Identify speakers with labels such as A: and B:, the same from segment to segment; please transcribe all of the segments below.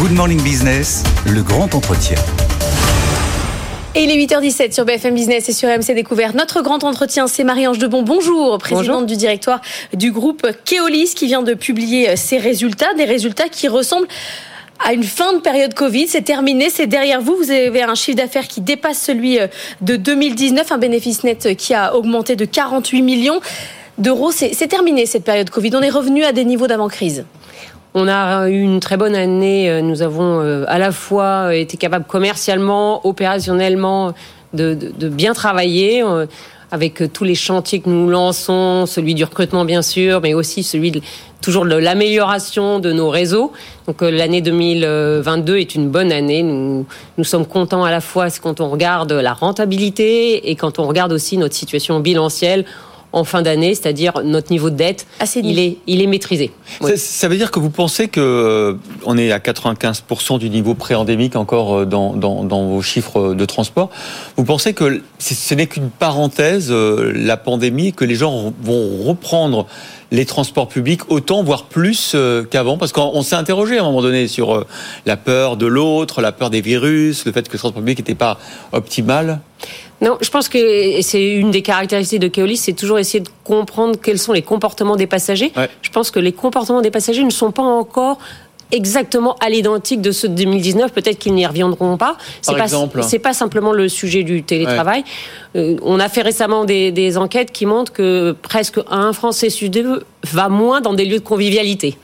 A: Good Morning Business, le grand entretien.
B: Et il est 8h17 sur BFM Business et sur MC Découverte. Notre grand entretien, c'est Marie-Ange Debon. Bonjour, présidente du directoire du groupe Keolis qui vient de publier ses résultats, des résultats qui ressemblent à une fin de période Covid. C'est terminé, c'est derrière vous. Vous avez un chiffre d'affaires qui dépasse celui de 2019, un bénéfice net qui a augmenté de 48 millions d'euros. C'est terminé cette période Covid. On est revenu à des niveaux d'avant-crise.
C: On a eu une très bonne année. Nous avons euh, à la fois été capables commercialement, opérationnellement de, bien travailler euh, avec tous les chantiers que nous lançons, celui du recrutement bien sûr, mais aussi celui toujours de l'amélioration de nos réseaux. Donc euh, l'année 2022 est une bonne année. Nous sommes contents à la fois quand on regarde la rentabilité et quand on regarde aussi notre situation bilancielle en fin d'année, c'est-à-dire notre niveau de dette, il est, il est maîtrisé.
D: Ça, veut dire que vous pensez que euh, on est à 95% du niveau pré-endémique encore euh, dans, dans, vos chiffres de transport. Vous pensez que ce n'est qu'une parenthèse, euh, la pandémie, que les gens vont reprendre les transports publics autant, voire plus qu'avant? Parce qu'on s'est interrogé à un moment donné sur la peur de l'autre, la peur des virus, le fait que le transport public n'était pas optimal.
C: Non, je pense que c'est une des caractéristiques de Keolis, c'est toujours essayer de comprendre quels sont les comportements des passagers. Je pense que les comportements des passagers ne sont pas encore exactement à l'identique de ceux de 2019. Peut-être qu'ils n'y reviendront pas.
D: C'est pas,
C: c'est pas simplement le sujet du télétravail. Euh, on a fait récemment des, enquêtes qui montrent que presque un Français sur deux va moins dans des lieux de convivialité.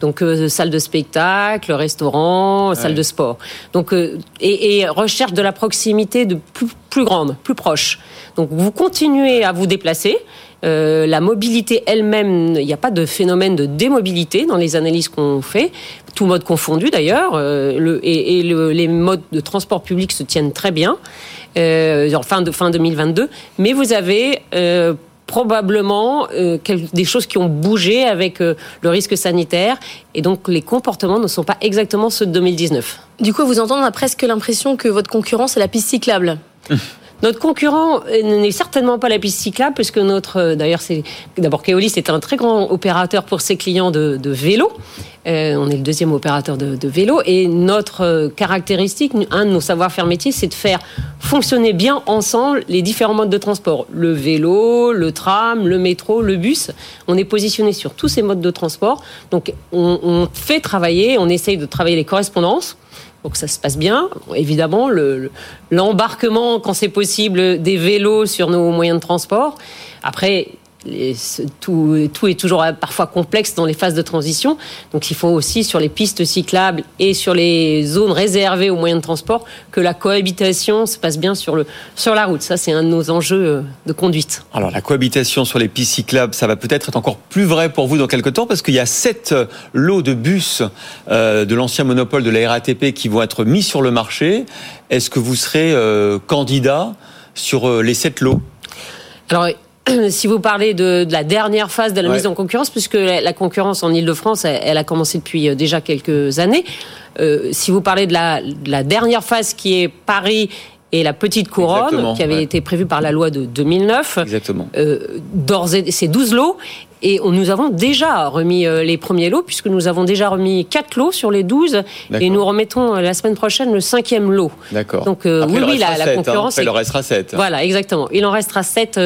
C: Donc euh, salle de spectacle, restaurant, salle de sport. Donc euh, et, recherche de la proximité de plus, plus grande, plus proche. Donc vous continuez à vous déplacer. Euh, la mobilité elle-même, il n'y a pas de phénomène de démobilité dans les analyses qu'on fait, tout mode confondu d'ailleurs, euh, et, et les modes de transport public se tiennent très bien, euh, fin, de, fin 2022, mais vous avez probablement euh, des choses qui ont bougé avec euh, le risque sanitaire et donc les comportements ne sont pas exactement ceux de 2019.
B: Du coup, vous entendez, on a presque l'impression que votre concurrence c'est la piste cyclable.
C: Notre concurrent n'est certainement pas la piste cyclable, puisque notre, euh, d'ailleurs, c'est d'abord Keolis est un très grand opérateur pour ses clients de, de vélo. Euh, on est le deuxième opérateur de, de, vélo et notre euh, caractéristique, un de nos savoir-faire métiers, c'est de faire fonctionner bien ensemble les différents modes de transport. Le vélo, le tram, le métro, le bus. On est positionné sur tous ces modes de transport. Donc on, on fait travailler, on essaye de travailler les correspondances pour que ça se passe bien. Évidemment, l'embarquement, quand c'est possible, des vélos sur nos moyens de transport. Après, tout, est toujours parfois complexe dans les phases de transition. Donc il faut aussi sur les pistes cyclables et sur les zones réservées aux moyens de transport que la cohabitation se passe bien sur, le, sur la route. Ça, c'est un de nos enjeux euh, de conduite.
D: Alors la cohabitation sur les pistes cyclables, ça va peut-être être encore plus vrai pour vous dans quelques temps parce qu'il y a sept euh, lots de bus euh, de l'ancien monopole de la RATP qui vont être mis sur le marché. Est-ce que vous serez candidat sur les sept lots?
C: Alors, si vous parlez de, la dernière phase de la mise en concurrence, puisque la, concurrence en Ile-de-France, elle, a commencé depuis euh, déjà quelques années. Euh, si vous parlez de la, la, dernière phase qui est Paris et la petite couronne, qui avait été prévue par la loi de 2009.
D: Exactement.
C: Euh, c'est 12 lots. Et nous avons déjà remis euh, les premiers lots, puisque nous avons déjà remis 4 lots sur les 12. Et nous remettons euh, la semaine prochaine le cinquième lot.
D: D'accord.
C: Donc, euh, oui, oui, la, la, hein. concurrence.
D: Hein. il en restera 7.
C: Voilà, exactement. Il en restera 7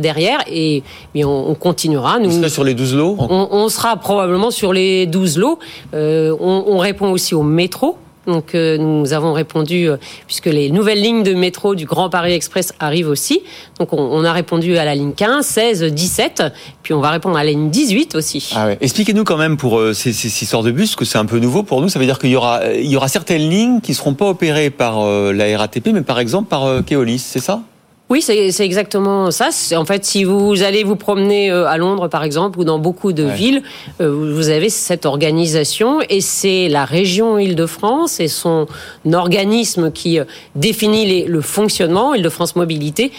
C: derrière. Et, on, continuera.
D: Nous, Vous sur les 12 lots
C: on, on, sera probablement sur les 12 lots. on, on répond aussi au métro donc euh, nous avons répondu, euh, puisque les nouvelles lignes de métro du Grand Paris Express arrivent aussi. Donc on, a répondu à la ligne 15, 16, 17, puis on va répondre à la ligne 18 aussi.
D: Ah Expliquez-nous quand même pour euh, ces, ces, sortes de bus, que c'est un peu nouveau pour nous. Ça veut dire qu'il y aura, y aura certaines lignes qui seront pas opérées par la RATP, mais par exemple par Keolis, c'est ça?
C: Oui, c'est exactement ça. En fait, si vous allez vous promener euh, à Londres, par exemple, ou dans beaucoup de villes, euh, vous avez cette organisation et c'est la région Île-de-France et son organisme qui euh, définit le fonctionnement, Île-de-France Mobilité,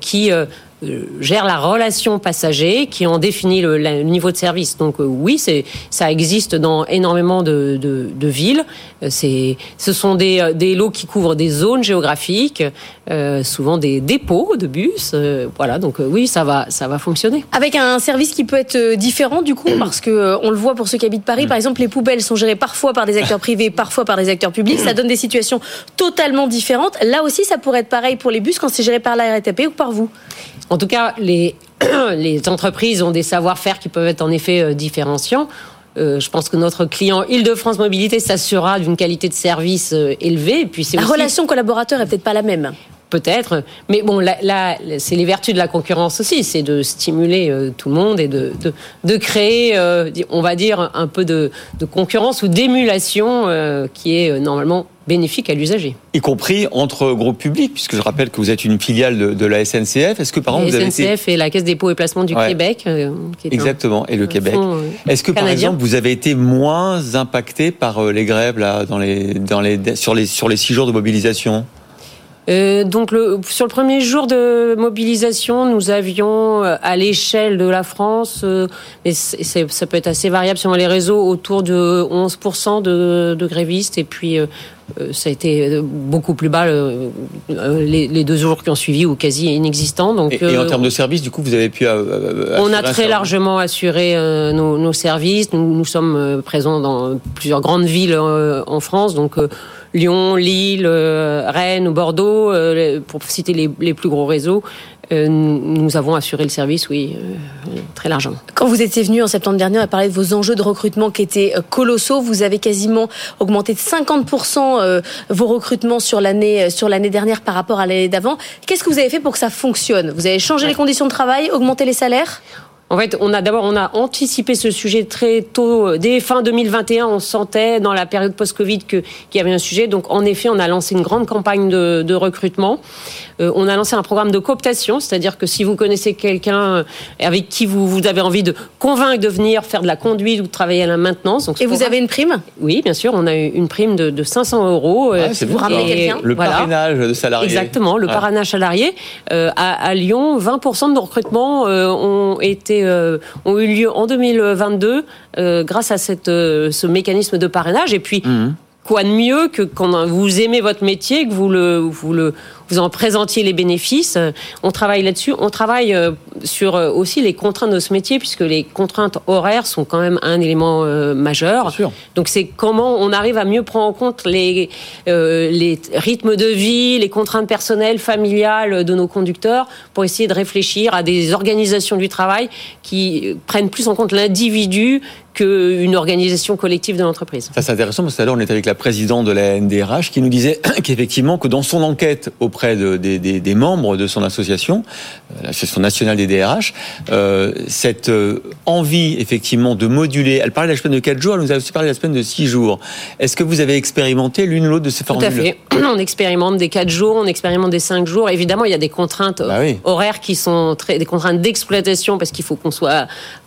C: qui gère la relation passager, qui en définit le, niveau de service. Donc oui, c'est ça existe dans énormément de, villes. C'est ce sont des, des lots qui couvrent des zones géographiques, souvent des dépôts de bus. voilà, donc oui, ça va ça va fonctionner.
B: Avec un service qui peut être différent du coup, parce que on le voit pour ceux qui habitent Paris, par exemple, les poubelles sont gérées parfois par des acteurs privés, parfois par des acteurs publics. Ça donne des situations totalement différentes. Là aussi, ça pourrait être pareil pour les bus quand c'est géré par la RATP ou par vous.
C: En tout cas, les, les entreprises ont des savoir-faire qui peuvent être en effet euh, différenciants. Euh, je pense que notre client Île-de-France Mobilité s'assurera d'une qualité de service euh, élevée. Et puis
B: la relation collaborateur est peut-être pas la même.
C: Peut-être, mais bon, là, c'est les vertus de la concurrence aussi, c'est de stimuler tout le monde et de, de, de créer, on va dire, un peu de, de concurrence ou d'émulation qui est normalement bénéfique à l'usager.
D: Y compris entre groupes publics, puisque je rappelle que vous êtes une filiale de, la SNCF. Est-ce que par exemple
C: vous avez SNCF et la Caisse dépôt et placement du Québec.
D: Euh, Exactement, et le Québec. Euh, Est-ce que par exemple vous avez été moins impacté par euh, les grèves là, dans les, dans les, sur, les, sur les six jours de mobilisation?
C: Euh, donc le, sur le premier jour de mobilisation, nous avions euh, à l'échelle de la France, euh, mais ça peut être assez variable sur les réseaux, autour de 11% de, de, grévistes, et puis euh, ça a été beaucoup plus bas les, les, deux jours qui ont suivi ou quasi inexistant.
D: Donc, et, en termes de services, du coup, vous avez pu.
C: on a très largement assuré nos, nos, services. Nous, nous sommes présents dans plusieurs grandes villes en France, donc Lyon, Lille, euh, Rennes ou Bordeaux, euh, pour citer les, plus gros réseaux, euh, nous avons assuré le service, oui, très largement.
B: Quand vous étiez venu en septembre dernier, on a parlé de vos enjeux de recrutement qui étaient colossaux. Vous avez quasiment augmenté de 50% vos recrutements sur l'année sur l'année dernière par rapport à l'année d'avant. Qu'est-ce que vous avez fait pour que ça fonctionne? Vous avez changé les conditions de travail, augmenté les salaires?
C: En fait, on a d'abord on a anticipé ce sujet très tôt. Dès fin 2021, on sentait dans la période post-Covid qu'il y avait un sujet. Donc, en effet, on a lancé une grande campagne de, de recrutement. Euh, on a lancé un programme de cooptation, c'est-à-dire que si vous connaissez quelqu'un euh, avec qui vous, vous avez envie de convaincre de venir faire de la conduite ou de travailler à la maintenance.
B: Donc, Et vous avez une prime?
C: Oui, bien sûr. On a eu une prime de, de 500 euros.
D: Euh, ah, vous ramenez quelqu'un? Le parrainage de salariés.
C: Exactement, le parrainage salarié. Euh, à, à, Lyon, 20% de nos recrutements ont été ont eu lieu en 2022 grâce à cette, ce mécanisme de parrainage. Et puis, mmh quoi de mieux que quand vous aimez votre métier, que vous le, vous le, vous en présentiez les bénéfices. On travaille là-dessus. On travaille euh, sur euh, aussi les contraintes de ce métier, puisque les contraintes horaires sont quand même un élément euh, majeur. Donc c'est comment on arrive à mieux prendre en compte les, les rythmes de vie, les contraintes personnelles, familiales de nos conducteurs, pour essayer de réfléchir à des organisations du travail qui prennent plus en compte l'individu qu'une organisation collective de l'entreprise.
D: Ça c'est intéressant parce que là on est avec la présidente de la NDRH qui nous disait qu'effectivement que dans son enquête auprès de, des, des, des, membres de son association, euh, l'association nationale des DRH, euh, cette euh, envie effectivement de moduler, elle parlait de la semaine de 4 jours, elle nous a aussi parlé de la semaine de 6 jours. Est-ce que vous avez expérimenté l'une ou l'autre de ces formules
C: Tout à fait. On expérimente des 4 jours, on expérimente des 5 jours. Évidemment, il y a des contraintes bah horaires qui sont très, des contraintes d'exploitation parce qu'il faut qu'on soit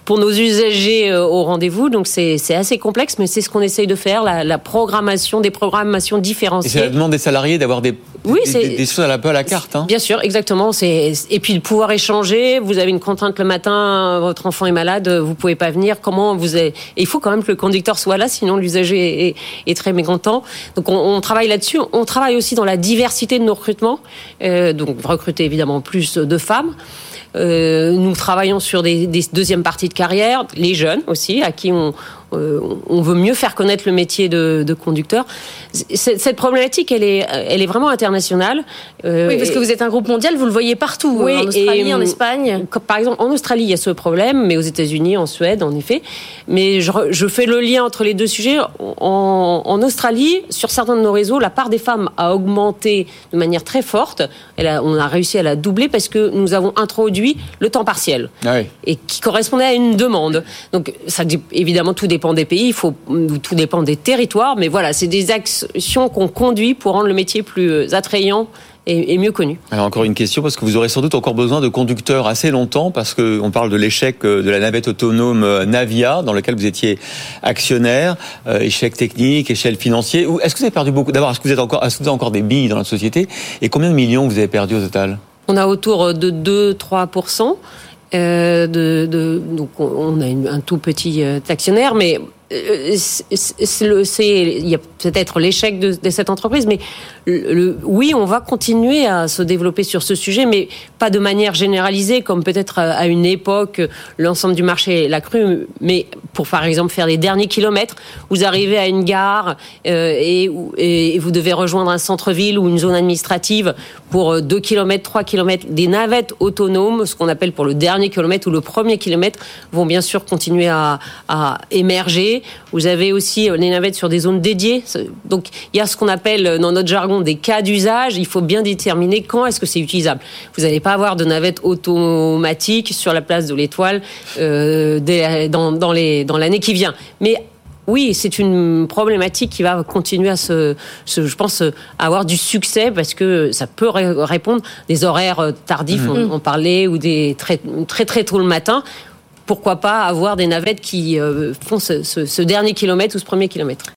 C: pour nos usagers euh, au rendez-vous. Donc c'est assez complexe, mais c'est ce qu'on essaye de faire, la, la, programmation, des programmations différenciées. Et
D: c'est la demande des salariés d'avoir des, oui, des, des, choses à la peu à la carte. Hein.
C: Bien sûr, exactement. Et puis de pouvoir échanger. Vous avez une contrainte le matin, votre enfant est malade, vous pouvez pas venir. Comment vous avez... il faut quand même que le conducteur soit là, sinon l'usager est, est, très mécontent. Donc on, on travaille là-dessus. On travaille aussi dans la diversité de nos recrutements. Euh, donc recruter évidemment plus de femmes. Euh, nous travaillons sur des, des, deuxièmes parties de carrière, les jeunes aussi, à qui on, euh, on veut mieux faire connaître le métier de, de conducteur. Cette problématique, elle est, elle est vraiment internationale.
B: Euh, oui, parce que vous êtes un groupe mondial, vous le voyez partout, oui, en Australie, en Espagne.
C: Par exemple, en Australie, il y a ce problème, mais aux États-Unis, en Suède, en effet. Mais je, je, fais le lien entre les deux sujets. En, en, Australie, sur certains de nos réseaux, la part des femmes a augmenté de manière très forte. Elle a, on a réussi à la doubler parce que nous avons introduit le temps partiel, ah oui. et qui correspondait à une demande. Donc, ça évidemment tout dépend dépend des pays, il faut, tout dépend des territoires, mais voilà, c'est des actions qu'on conduit pour rendre le métier plus euh, attrayant et, mieux connu.
D: Alors encore une question, parce que vous aurez sans doute encore besoin de conducteurs assez longtemps, parce qu'on parle de l'échec euh, de la navette autonome euh, Navia, dans lequel vous étiez actionnaire, échec technique, échec financier. Est-ce que vous avez perdu beaucoup D'abord, est-ce que vous êtes encore, est-ce que vous avez encore des billes dans la société? Et combien de millions vous avez perdu au total?
C: On a autour de 2-3%. Euh, de, de, donc on a un tout petit euh, actionnaire, mais c'est il y a peut-être l'échec de, cette entreprise, mais oui, on va continuer à se développer sur ce sujet, mais pas de manière généralisée, comme peut-être à une époque l'ensemble du marché l'a cru, mais pour par exemple faire les derniers kilomètres, vous arrivez à une gare euh, et, vous devez rejoindre un centre-ville ou une zone administrative pour 2 km, 3 km, des navettes autonomes, ce qu'on appelle pour le dernier kilomètre ou le premier kilomètre, vont bien sûr continuer à émerger. Vous avez aussi les navettes sur des zones dédiées. Donc il y a ce qu'on appelle dans notre jargon des cas d'usage. Il faut bien déterminer quand est-ce que c'est utilisable. Vous n'allez pas avoir de navettes automatiques sur la place de l'Étoile euh, dans, dans l'année qui vient. Mais oui, c'est une problématique qui va continuer à se, je pense, avoir du succès parce que ça peut répondre des horaires tardifs, mmh. on, parlait, ou des très, très très tôt le matin pourquoi pas avoir des navettes qui euh, font ce, ce, dernier kilomètre ou ce premier kilomètre.